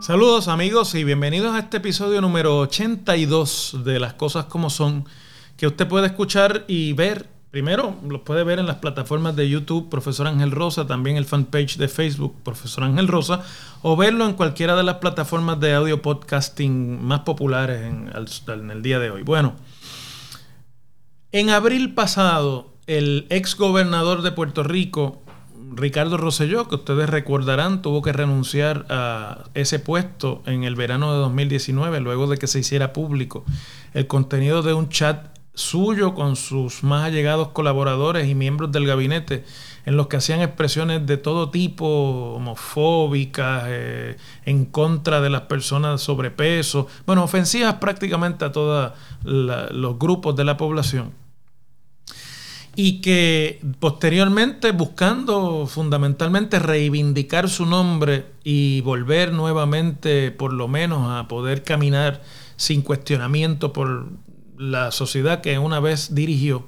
Saludos amigos y bienvenidos a este episodio número 82 de Las Cosas como Son, que usted puede escuchar y ver. Primero, los puede ver en las plataformas de YouTube, Profesor Ángel Rosa, también el fanpage de Facebook, Profesor Ángel Rosa, o verlo en cualquiera de las plataformas de audio podcasting más populares en, en el día de hoy. Bueno, en abril pasado, el ex gobernador de Puerto Rico, Ricardo Rosselló, que ustedes recordarán, tuvo que renunciar a ese puesto en el verano de 2019, luego de que se hiciera público el contenido de un chat suyo con sus más allegados colaboradores y miembros del gabinete, en los que hacían expresiones de todo tipo, homofóbicas, eh, en contra de las personas sobrepeso, bueno, ofensivas prácticamente a todos los grupos de la población. Y que posteriormente buscando fundamentalmente reivindicar su nombre y volver nuevamente por lo menos a poder caminar sin cuestionamiento por la sociedad que una vez dirigió,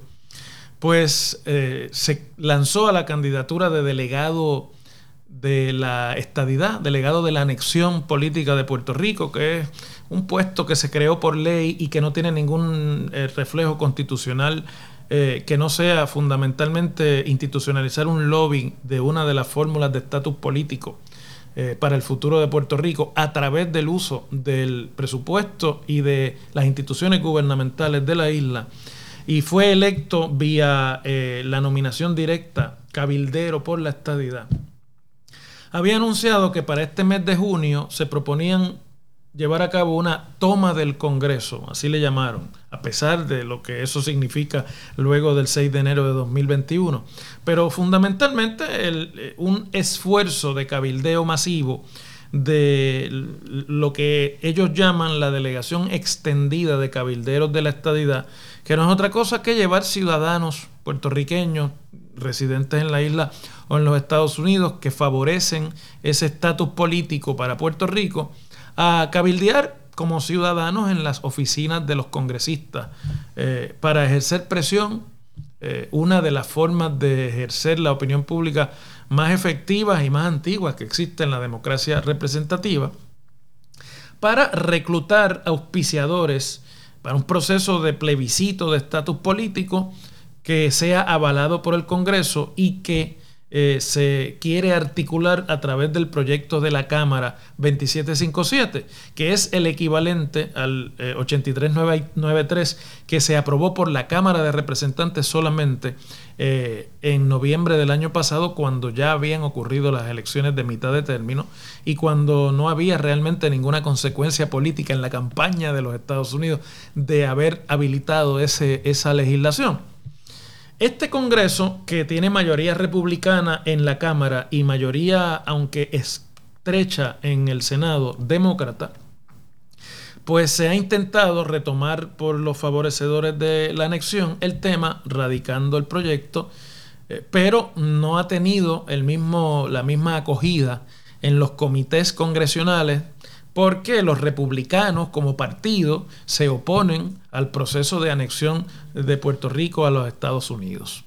pues eh, se lanzó a la candidatura de delegado de la estadidad, delegado de la anexión política de Puerto Rico, que es un puesto que se creó por ley y que no tiene ningún eh, reflejo constitucional eh, que no sea fundamentalmente institucionalizar un lobby de una de las fórmulas de estatus político eh, para el futuro de Puerto Rico a través del uso del presupuesto y de las instituciones gubernamentales de la isla. Y fue electo vía eh, la nominación directa cabildero por la estadidad. Había anunciado que para este mes de junio se proponían llevar a cabo una toma del Congreso, así le llamaron, a pesar de lo que eso significa luego del 6 de enero de 2021. Pero fundamentalmente eh, un esfuerzo de cabildeo masivo de lo que ellos llaman la delegación extendida de cabilderos de la estadidad, que no es otra cosa que llevar ciudadanos puertorriqueños residentes en la isla o en los Estados Unidos que favorecen ese estatus político para Puerto Rico a cabildear como ciudadanos en las oficinas de los congresistas. Eh, para ejercer presión, eh, una de las formas de ejercer la opinión pública más efectivas y más antiguas que existe en la democracia representativa, para reclutar auspiciadores para un proceso de plebiscito de estatus político que sea avalado por el Congreso y que eh, se quiere articular a través del proyecto de la Cámara 2757, que es el equivalente al 8393 eh, que se aprobó por la Cámara de Representantes solamente eh, en noviembre del año pasado, cuando ya habían ocurrido las elecciones de mitad de término y cuando no había realmente ninguna consecuencia política en la campaña de los Estados Unidos de haber habilitado ese, esa legislación. Este Congreso, que tiene mayoría republicana en la Cámara y mayoría, aunque estrecha, en el Senado demócrata, pues se ha intentado retomar por los favorecedores de la anexión el tema, radicando el proyecto, eh, pero no ha tenido el mismo, la misma acogida en los comités congresionales porque los republicanos como partido se oponen al proceso de anexión de Puerto Rico a los Estados Unidos.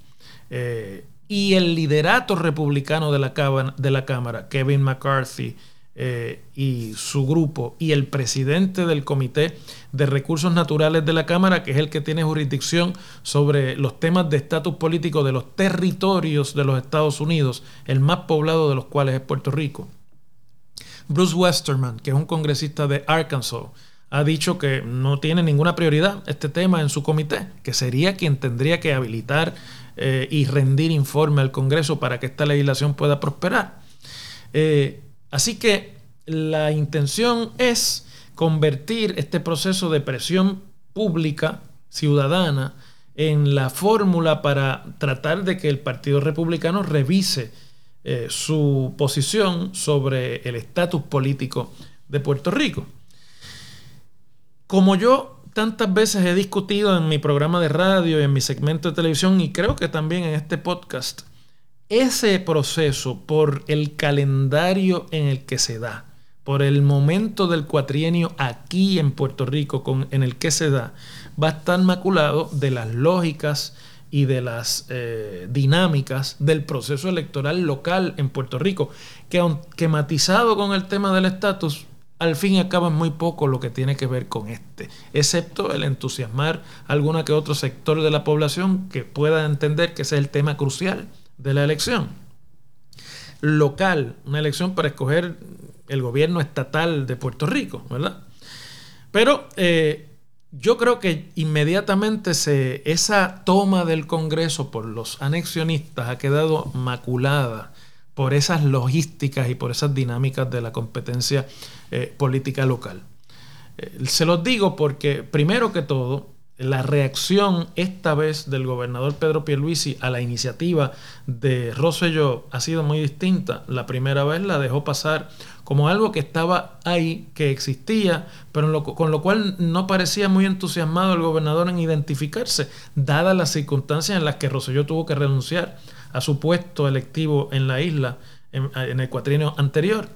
Eh, y el liderato republicano de la, Cámara, Kevin McCarthy, eh, y su grupo, y el presidente del Comité de Recursos Naturales de la Cámara, que es el que tiene jurisdicción sobre los temas de estatus político de los territorios de los Estados Unidos, el más poblado de los cuales es Puerto Rico Bruce Westerman, que es un congresista de Arkansas, ha dicho que no tiene ninguna prioridad este tema en su comité, que sería quien tendría que habilitar eh, y rendir informe al Congreso para que esta legislación pueda prosperar. Eh, así que la intención es convertir este proceso de presión pública, ciudadana, en la fórmula para tratar de que el Partido Republicano revise eh, su posición sobre el estatus político de Puerto Rico. Como yo tantas veces he discutido en mi programa de radio y en mi segmento de televisión y creo que también en este podcast, ese proceso por el calendario en el que se da, por el momento del cuatrienio aquí en Puerto Rico con, en el que se da, va a estar maculado de las lógicas y de las eh, dinámicas del proceso electoral local en Puerto Rico, que aunque matizado con el tema del estatus, al fin y al cabo es muy poco lo que tiene que ver con este, excepto el entusiasmar a alguna que otro sector de la población que pueda entender que ese es el tema crucial de la elección. Local, una elección para escoger el gobierno estatal de Puerto Rico, ¿verdad? Pero eh, yo creo que inmediatamente esa toma del Congreso por los anexionistas ha quedado maculada por esas logísticas y por esas dinámicas de la competencia eh, política local. Eh, se los digo porque, primero que todo, la reacción esta vez del gobernador Pedro Pierluisi a la iniciativa de Rosselló ha sido muy distinta. La primera vez la dejó pasar como algo que estaba ahí, que existía, pero con lo cual no parecía muy entusiasmado el gobernador en identificarse, dadas las circunstancias en las que Rosselló tuvo que renunciar a su puesto electivo en la isla en, el cuatrienio anterior.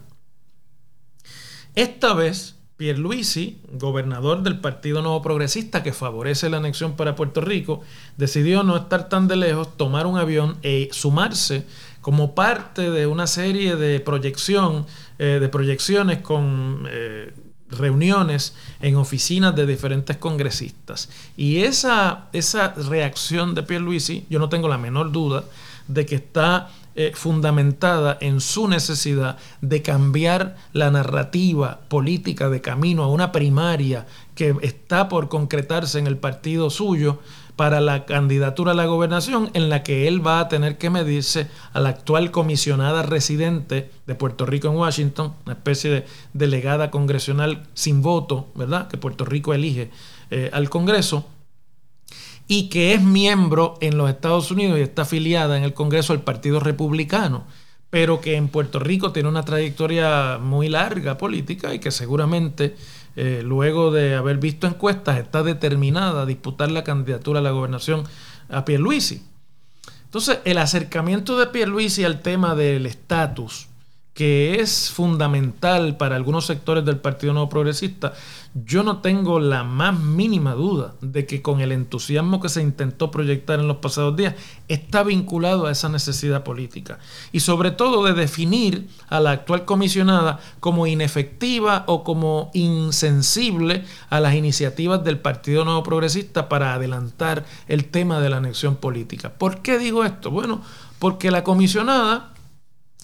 Esta vez, Pierluisi, gobernador del Partido Nuevo Progresista que favorece la anexión para Puerto Rico, decidió no estar tan de lejos, tomar un avión e sumarse como parte de una serie de proyección, eh, de proyecciones con eh, reuniones en oficinas de diferentes congresistas. Y esa, esa reacción de Pierluisi, yo no tengo la menor duda, de que está eh, fundamentada en su necesidad de cambiar la narrativa política de camino a una primaria que está por concretarse en el partido suyo para la candidatura a la gobernación en la que él va a tener que medirse a la actual comisionada residente de Puerto Rico en Washington, una especie de delegada congresional sin voto, ¿verdad? Que Puerto Rico elige eh, al Congreso y que es miembro en los Estados Unidos y está afiliada en el Congreso del Partido Republicano, pero que en Puerto Rico tiene una trayectoria muy larga política y que seguramente eh, luego de haber visto encuestas está determinada a disputar la candidatura a la gobernación a Pierluisi. Entonces, el acercamiento de Pierluisi al tema del estatus que es fundamental para algunos sectores del Partido Nuevo Progresista, yo no tengo la más mínima duda de que con el entusiasmo que se intentó proyectar en los pasados días, está vinculado a esa necesidad política. Y sobre todo de definir a la actual comisionada como inefectiva o como insensible a las iniciativas del Partido Nuevo Progresista para adelantar el tema de la anexión política. ¿Por qué digo esto? Bueno, porque la comisionada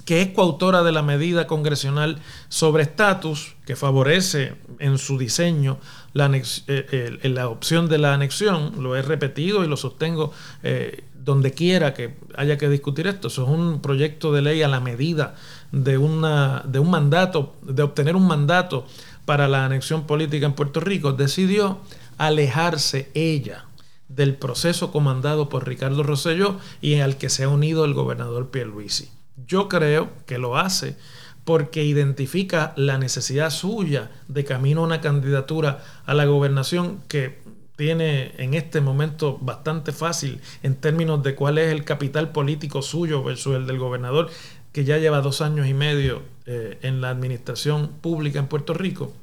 que es coautora de la medida congresional sobre estatus, que favorece en su diseño la, eh, la, opción de la anexión, lo he repetido y lo sostengo eh, donde quiera que haya que discutir esto. Eso es un proyecto de ley a la medida de, una, de un mandato, de obtener un mandato para la anexión política en Puerto Rico, decidió alejarse ella del proceso comandado por Ricardo Rosselló y al que se ha unido el gobernador Pierluisi. Yo creo que lo hace porque identifica la necesidad suya de camino a una candidatura a la gobernación que tiene en este momento bastante fácil en términos de cuál es el capital político suyo versus el del gobernador que ya lleva dos años y medio eh, en la administración pública en Puerto Rico,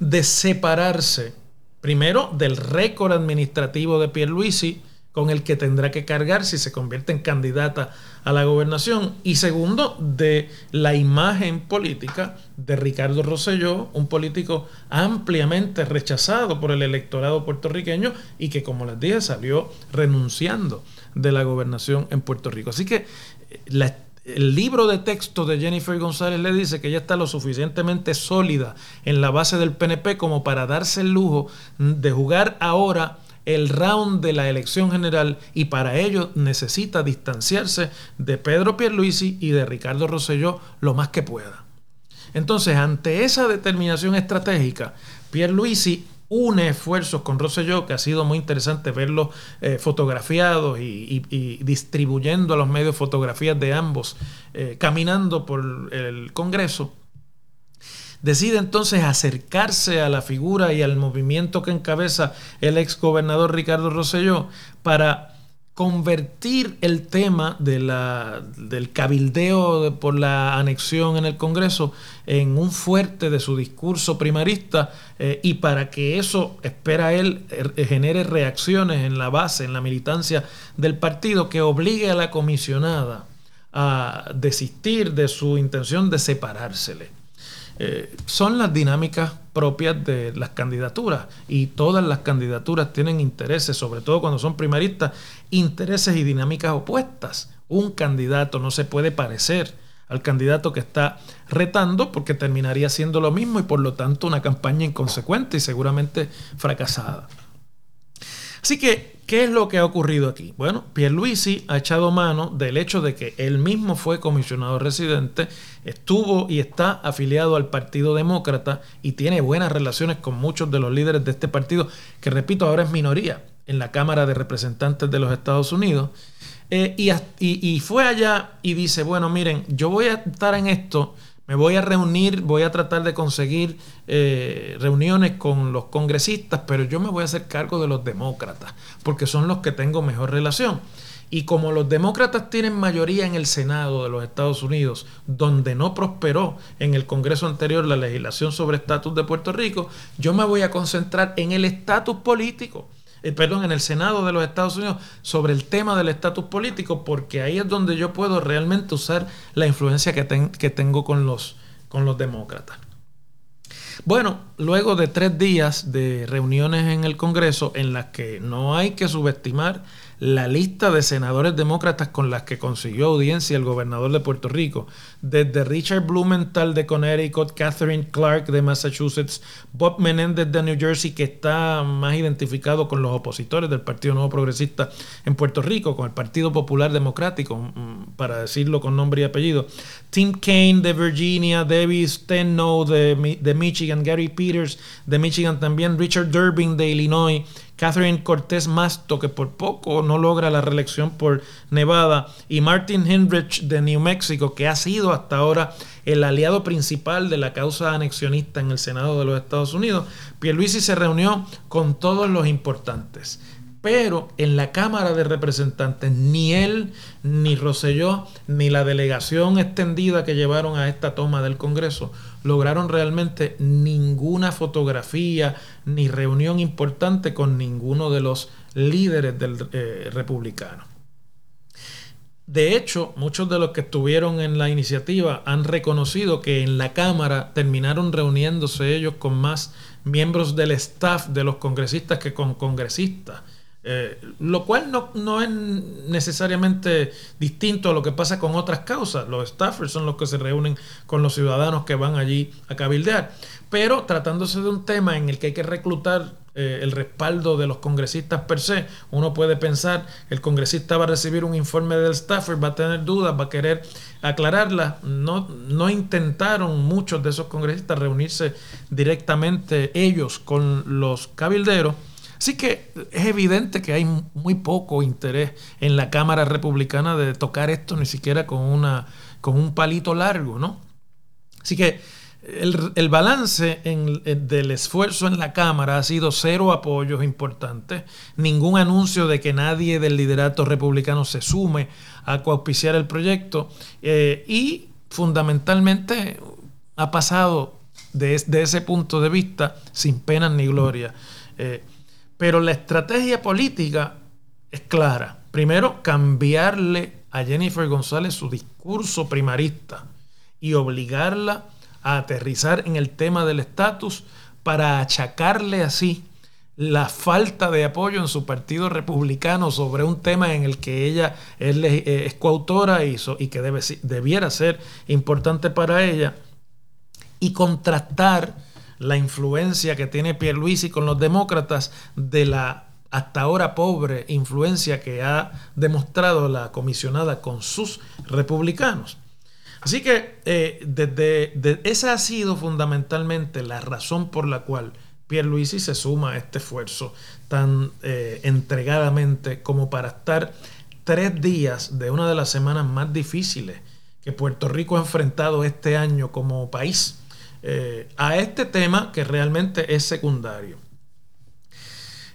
de separarse primero del récord administrativo de Pierluisi, con el que tendrá que cargar si se convierte en candidata a la gobernación. Y segundo, de la imagen política de Ricardo Rosselló, un político ampliamente rechazado por el electorado puertorriqueño y que, como les dije, salió renunciando de la gobernación en Puerto Rico. Así que eh, el libro de texto de Jennifer González le dice que ella está lo suficientemente sólida en la base del PNP como para darse el lujo de jugar ahora el round de la elección general y para ello necesita distanciarse de Pedro Pierluisi y de Ricardo Rosselló lo más que pueda. Entonces, ante esa determinación estratégica, Pierluisi une esfuerzos con Rosselló, que ha sido muy interesante verlos eh, fotografiados y, distribuyendo a los medios fotografías de ambos eh, caminando por el Congreso decide entonces acercarse a la figura y al movimiento que encabeza el ex gobernador Ricardo Rosselló para convertir el tema del cabildeo por la anexión en el Congreso en un fuerte de su discurso primarista eh, y para que eso, espera él, eh, genere reacciones en la base, en la militancia del partido que obligue a la comisionada a desistir de su intención de separársele. Eh, son las dinámicas propias de las candidaturas y todas las candidaturas tienen intereses, sobre todo cuando son primaristas, intereses y dinámicas opuestas. Un candidato no se puede parecer al candidato que está retando porque terminaría siendo lo mismo y por lo tanto una campaña inconsecuente y seguramente fracasada. Así que, ¿qué es lo que ha ocurrido aquí? Bueno, Pierluisi ha echado mano del hecho de que él mismo fue comisionado residente, estuvo y está afiliado al Partido Demócrata y tiene buenas relaciones con muchos de los líderes de este partido, que repito, ahora es minoría en la Cámara de Representantes de los Estados Unidos. Eh, y fue allá y dice, bueno, miren, yo voy a estar en esto me voy a reunir, voy a tratar de conseguir eh, reuniones con los congresistas, pero yo me voy a hacer cargo de los demócratas, porque son los que tengo mejor relación. Y como los demócratas tienen mayoría en el Senado de los Estados Unidos, donde no prosperó en el Congreso anterior la legislación sobre estatus de Puerto Rico, yo me voy a concentrar en el estatus político. Eh, perdón, en el Senado de los Estados Unidos sobre el tema del estatus político, porque ahí es donde yo puedo realmente usar la influencia que, que tengo con los, con los demócratas. Bueno, luego de tres días de reuniones en el Congreso en las que no hay que subestimar la lista de senadores demócratas con las que consiguió audiencia el gobernador de Puerto Rico, desde Richard Blumenthal de Connecticut, Catherine Clark de Massachusetts, Bob Menendez de New Jersey, que está más identificado con los opositores del Partido Nuevo Progresista en Puerto Rico, con el Partido Popular Democrático, mm, para decirlo con nombre y apellido, Tim Kaine de Virginia, Debbie Steno de, de Michigan, Gary Peters de Michigan también, Richard Durbin de Illinois, Catherine Cortés Masto, que por poco no logra la reelección por Nevada, y Martin Heinrich de New Mexico, que ha sido hasta ahora el aliado principal de la causa anexionista en el Senado de los Estados Unidos, Pierluisi se reunió con todos los importantes. Pero en la Cámara de Representantes ni él, ni Roselló, ni la delegación extendida que llevaron a esta toma del Congreso lograron realmente ninguna fotografía ni reunión importante con ninguno de los líderes del eh, republicano. De hecho, muchos de los que estuvieron en la iniciativa han reconocido que en la Cámara terminaron reuniéndose ellos con más miembros del staff de los congresistas que con congresistas. Eh, lo cual no, es necesariamente distinto a lo que pasa con otras causas. Los staffers son los que se reúnen con los ciudadanos que van allí a cabildear. Pero tratándose de un tema en el que hay que reclutar eh, el respaldo de los congresistas per se, uno puede pensar, el congresista va a recibir un informe del staffer, va a tener dudas, va a querer aclararlas. No, no intentaron muchos de esos congresistas reunirse directamente ellos con los cabilderos Así que es evidente que hay muy poco interés en la Cámara Republicana de tocar esto ni siquiera con, una, con un palito largo, ¿no? Así que el, balance del esfuerzo en la Cámara ha sido cero apoyos importantes, ningún anuncio de que nadie del liderato republicano se sume a coauspiciar el proyecto eh, y fundamentalmente ha pasado de, ese punto de vista sin pena ni gloria. Eh, pero la estrategia política es clara. Primero, cambiarle a Jennifer González su discurso primarista y obligarla a aterrizar en el tema del estatus para achacarle así la falta de apoyo en su partido republicano sobre un tema en el que ella es, es coautora y, y que debe, debiera ser importante para ella y contrastar la influencia que tiene Pierluisi con los demócratas de la hasta ahora pobre influencia que ha demostrado la comisionada con sus republicanos. Así que eh, desde, esa ha sido fundamentalmente la razón por la cual Pierluisi se suma a este esfuerzo tan eh, entregadamente como para estar tres días de una de las semanas más difíciles que Puerto Rico ha enfrentado este año como país eh, a este tema que realmente es secundario.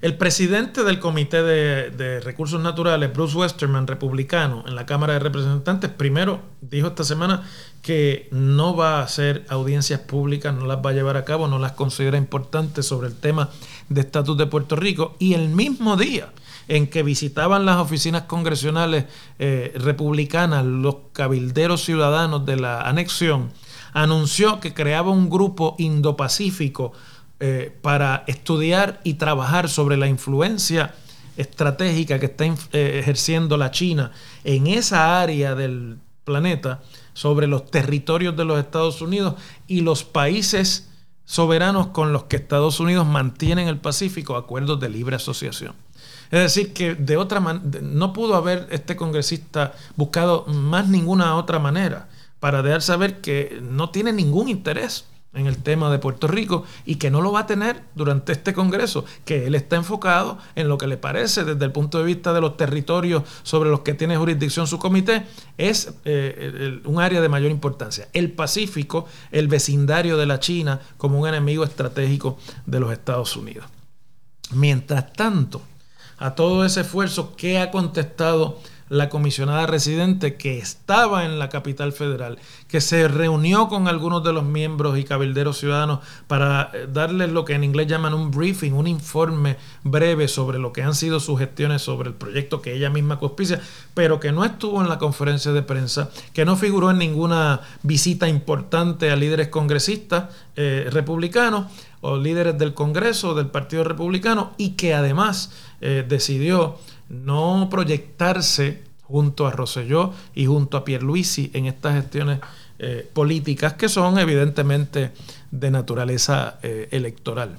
El presidente del Comité de, Recursos Naturales, Bruce Westerman, republicano, en la Cámara de Representantes, primero dijo esta semana que no va a hacer audiencias públicas, no las va a llevar a cabo, no las considera importantes sobre el tema de estatus de Puerto Rico. Y el mismo día en que visitaban las oficinas congresionales eh, republicanas los cabilderos ciudadanos de la anexión, anunció que creaba un grupo Indo-Pacífico eh, para estudiar y trabajar sobre la influencia estratégica que está eh, ejerciendo la China en esa área del planeta sobre los territorios de los Estados Unidos y los países soberanos con los que Estados Unidos mantienen el Pacífico acuerdos de libre asociación. Es decir, que de otra no pudo haber este congresista buscado más ninguna otra manera para dejar saber que no tiene ningún interés en el tema de Puerto Rico y que no lo va a tener durante este Congreso, que él está enfocado en lo que le parece desde el punto de vista de los territorios sobre los que tiene jurisdicción su comité, es eh, un área de mayor importancia. El Pacífico, el vecindario de la China como un enemigo estratégico de los Estados Unidos. Mientras tanto, a todo ese esfuerzo que ha contestado la comisionada residente que estaba en la capital federal, que se reunió con algunos de los miembros y cabilderos ciudadanos para eh, darles lo que en inglés llaman un briefing, un informe breve sobre lo que han sido sus gestiones sobre el proyecto que ella misma cospicia, pero que no estuvo en la conferencia de prensa, que no figuró en ninguna visita importante a líderes congresistas eh, republicanos o líderes del Congreso del Partido Republicano y que además eh, decidió no proyectarse junto a Rosselló y junto a Pierluisi en estas gestiones eh, políticas que son evidentemente de naturaleza eh, electoral.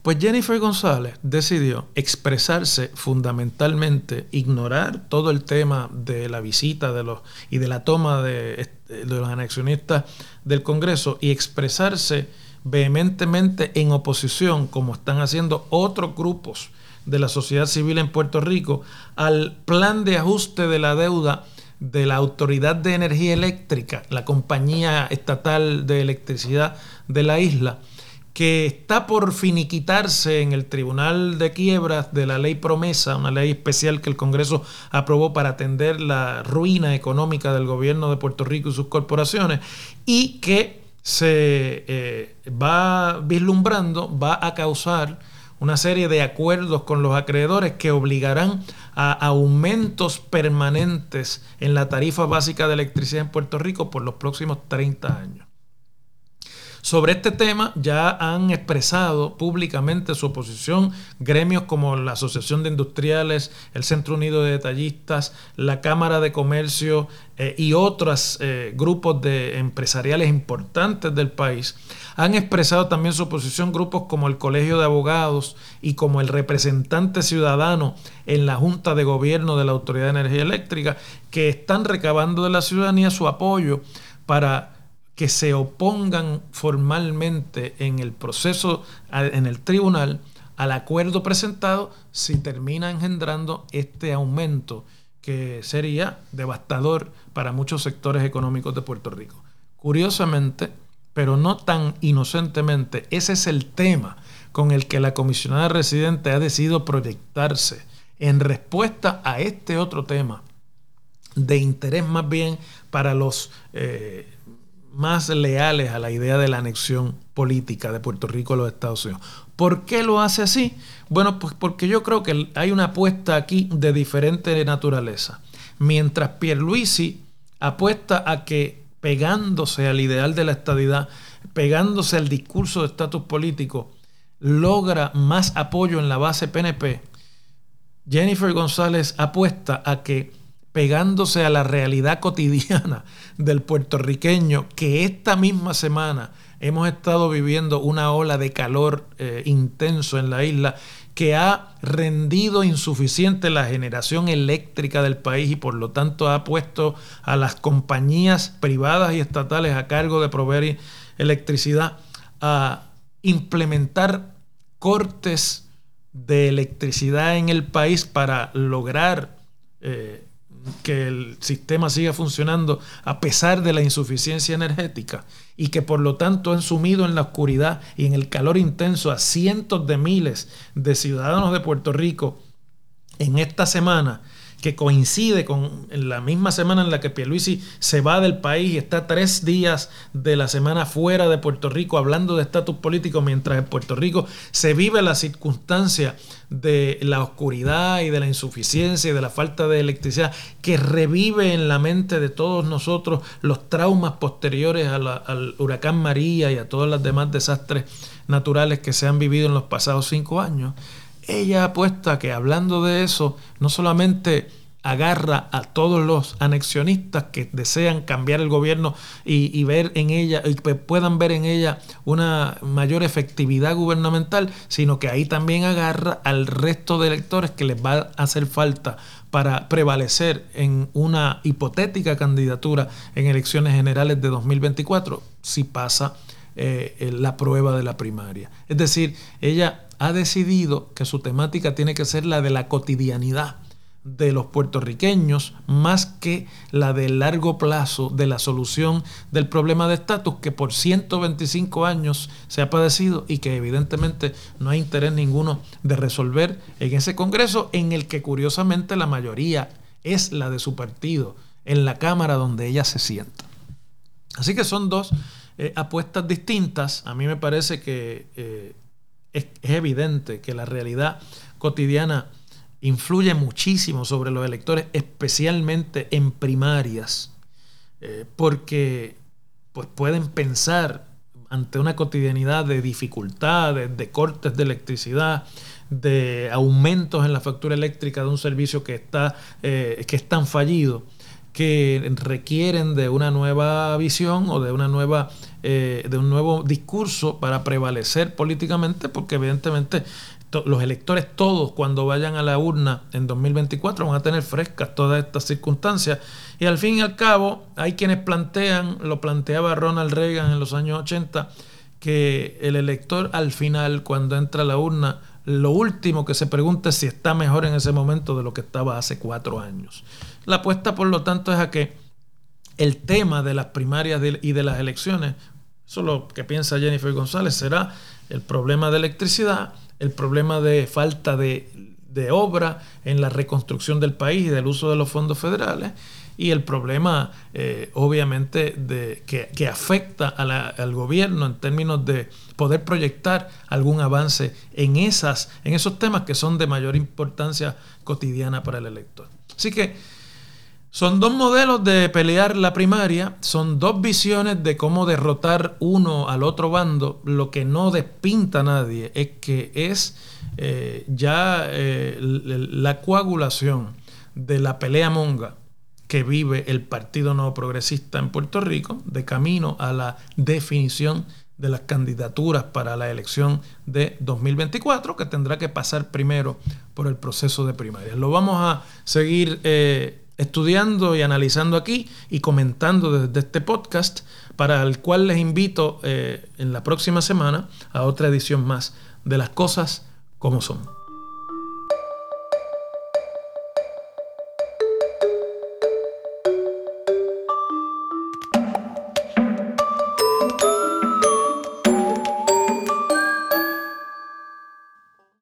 Pues Jennifer González decidió expresarse fundamentalmente, ignorar todo el tema de la visita de los, y de la toma de, de los anexionistas del Congreso y expresarse vehementemente en oposición, como están haciendo otros grupos de la sociedad civil en Puerto Rico al plan de ajuste de la deuda de la Autoridad de Energía Eléctrica, la compañía estatal de electricidad de la isla, que está por finiquitarse en el Tribunal de Quiebras de la Ley Promesa, una ley especial que el Congreso aprobó para atender la ruina económica del gobierno de Puerto Rico y sus corporaciones, y que se eh, va vislumbrando, va a causar una serie de acuerdos con los acreedores que obligarán a aumentos permanentes en la tarifa básica de electricidad en Puerto Rico por los próximos 30 años. Sobre este tema ya han expresado públicamente su oposición gremios como la Asociación de Industriales, el Centro Unido de Detallistas, la Cámara de Comercio eh, y otros eh, grupos de empresariales importantes del país. Han expresado también su oposición grupos como el Colegio de Abogados y como el representante ciudadano en la Junta de Gobierno de la Autoridad de Energía Eléctrica, que están recabando de la ciudadanía su apoyo para que se opongan formalmente en el proceso, en el tribunal, al acuerdo presentado si termina engendrando este aumento que sería devastador para muchos sectores económicos de Puerto Rico. Curiosamente, pero no tan inocentemente, ese es el tema con el que la comisionada residente ha decidido proyectarse en respuesta a este otro tema de interés más bien para los eh, más leales a la idea de la anexión política de Puerto Rico a los Estados Unidos. ¿Por qué lo hace así? Bueno, pues porque yo creo que hay una apuesta aquí de diferente naturaleza. Mientras Pierluisi apuesta a que pegándose al ideal de la estadidad, pegándose al discurso de estatus político, logra más apoyo en la base PNP, Jennifer González apuesta a que pegándose a la realidad cotidiana del puertorriqueño, que esta misma semana hemos estado viviendo una ola de calor eh, intenso en la isla que ha rendido insuficiente la generación eléctrica del país y por lo tanto ha puesto a las compañías privadas y estatales a cargo de proveer electricidad a implementar cortes de electricidad en el país para lograr eh, que el sistema siga funcionando a pesar de la insuficiencia energética y que por lo tanto han sumido en la oscuridad y en el calor intenso a cientos de miles de ciudadanos de Puerto Rico en esta semana que coincide con la misma semana en la que Pierluisi se va del país y está tres días de la semana fuera de Puerto Rico hablando de estatus político, mientras en Puerto Rico se vive la circunstancia de la oscuridad y de la insuficiencia y de la falta de electricidad que revive en la mente de todos nosotros los traumas posteriores al huracán María y a todos los demás desastres naturales que se han vivido en los pasados cinco años ella apuesta que hablando de eso, no solamente agarra a todos los anexionistas que desean cambiar el gobierno y, ver en ella y puedan ver en ella una mayor efectividad gubernamental, sino que ahí también agarra al resto de electores que les va a hacer falta para prevalecer en una hipotética candidatura en elecciones generales de 2024 si pasa eh, la prueba de la primaria. Es decir, ella ha decidido que su temática tiene que ser la de la cotidianidad de los puertorriqueños más que la de largo plazo de la solución del problema de estatus que por 125 años se ha padecido y que evidentemente no hay interés ninguno de resolver en ese Congreso en el que curiosamente la mayoría es la de su partido en la Cámara donde ella se sienta. Así que son dos eh, apuestas distintas. A mí me parece que eh, es, evidente que la realidad cotidiana influye muchísimo sobre los electores, especialmente en primarias, eh, porque pues, pueden pensar ante una cotidianidad de dificultades, de cortes de electricidad, de aumentos en la factura eléctrica de un servicio que, está, eh, que es tan fallido, que requieren de una nueva visión o de una nueva eh, de un nuevo discurso para prevalecer políticamente, porque evidentemente los electores todos cuando vayan a la urna en 2024 van a tener frescas todas estas circunstancias. Y al fin y al cabo hay quienes plantean, lo planteaba Ronald Reagan en los años 80, que el elector al final cuando entra a la urna lo último que se pregunta es si está mejor en ese momento de lo que estaba hace cuatro años. La apuesta, por lo tanto, es a que el tema de las primarias y de las elecciones, eso es lo que piensa Jennifer González, será el problema de electricidad, el problema de falta de, obra en la reconstrucción del país y del uso de los fondos federales y el problema eh, obviamente de, que, afecta al gobierno en términos de poder proyectar algún avance en, esas, en esos temas que son de mayor importancia cotidiana para el elector. Así que son dos modelos de pelear la primaria, son dos visiones de cómo derrotar uno al otro bando. Lo que no despinta a nadie es que es eh, ya eh, la coagulación de la pelea monga que vive el Partido Nuevo Progresista en Puerto Rico, de camino a la definición de las candidaturas para la elección de 2024, que tendrá que pasar primero por el proceso de primaria. Lo vamos a seguir eh, estudiando y analizando aquí y comentando desde este podcast, para el cual les invito eh, en la próxima semana a otra edición más de las cosas como son.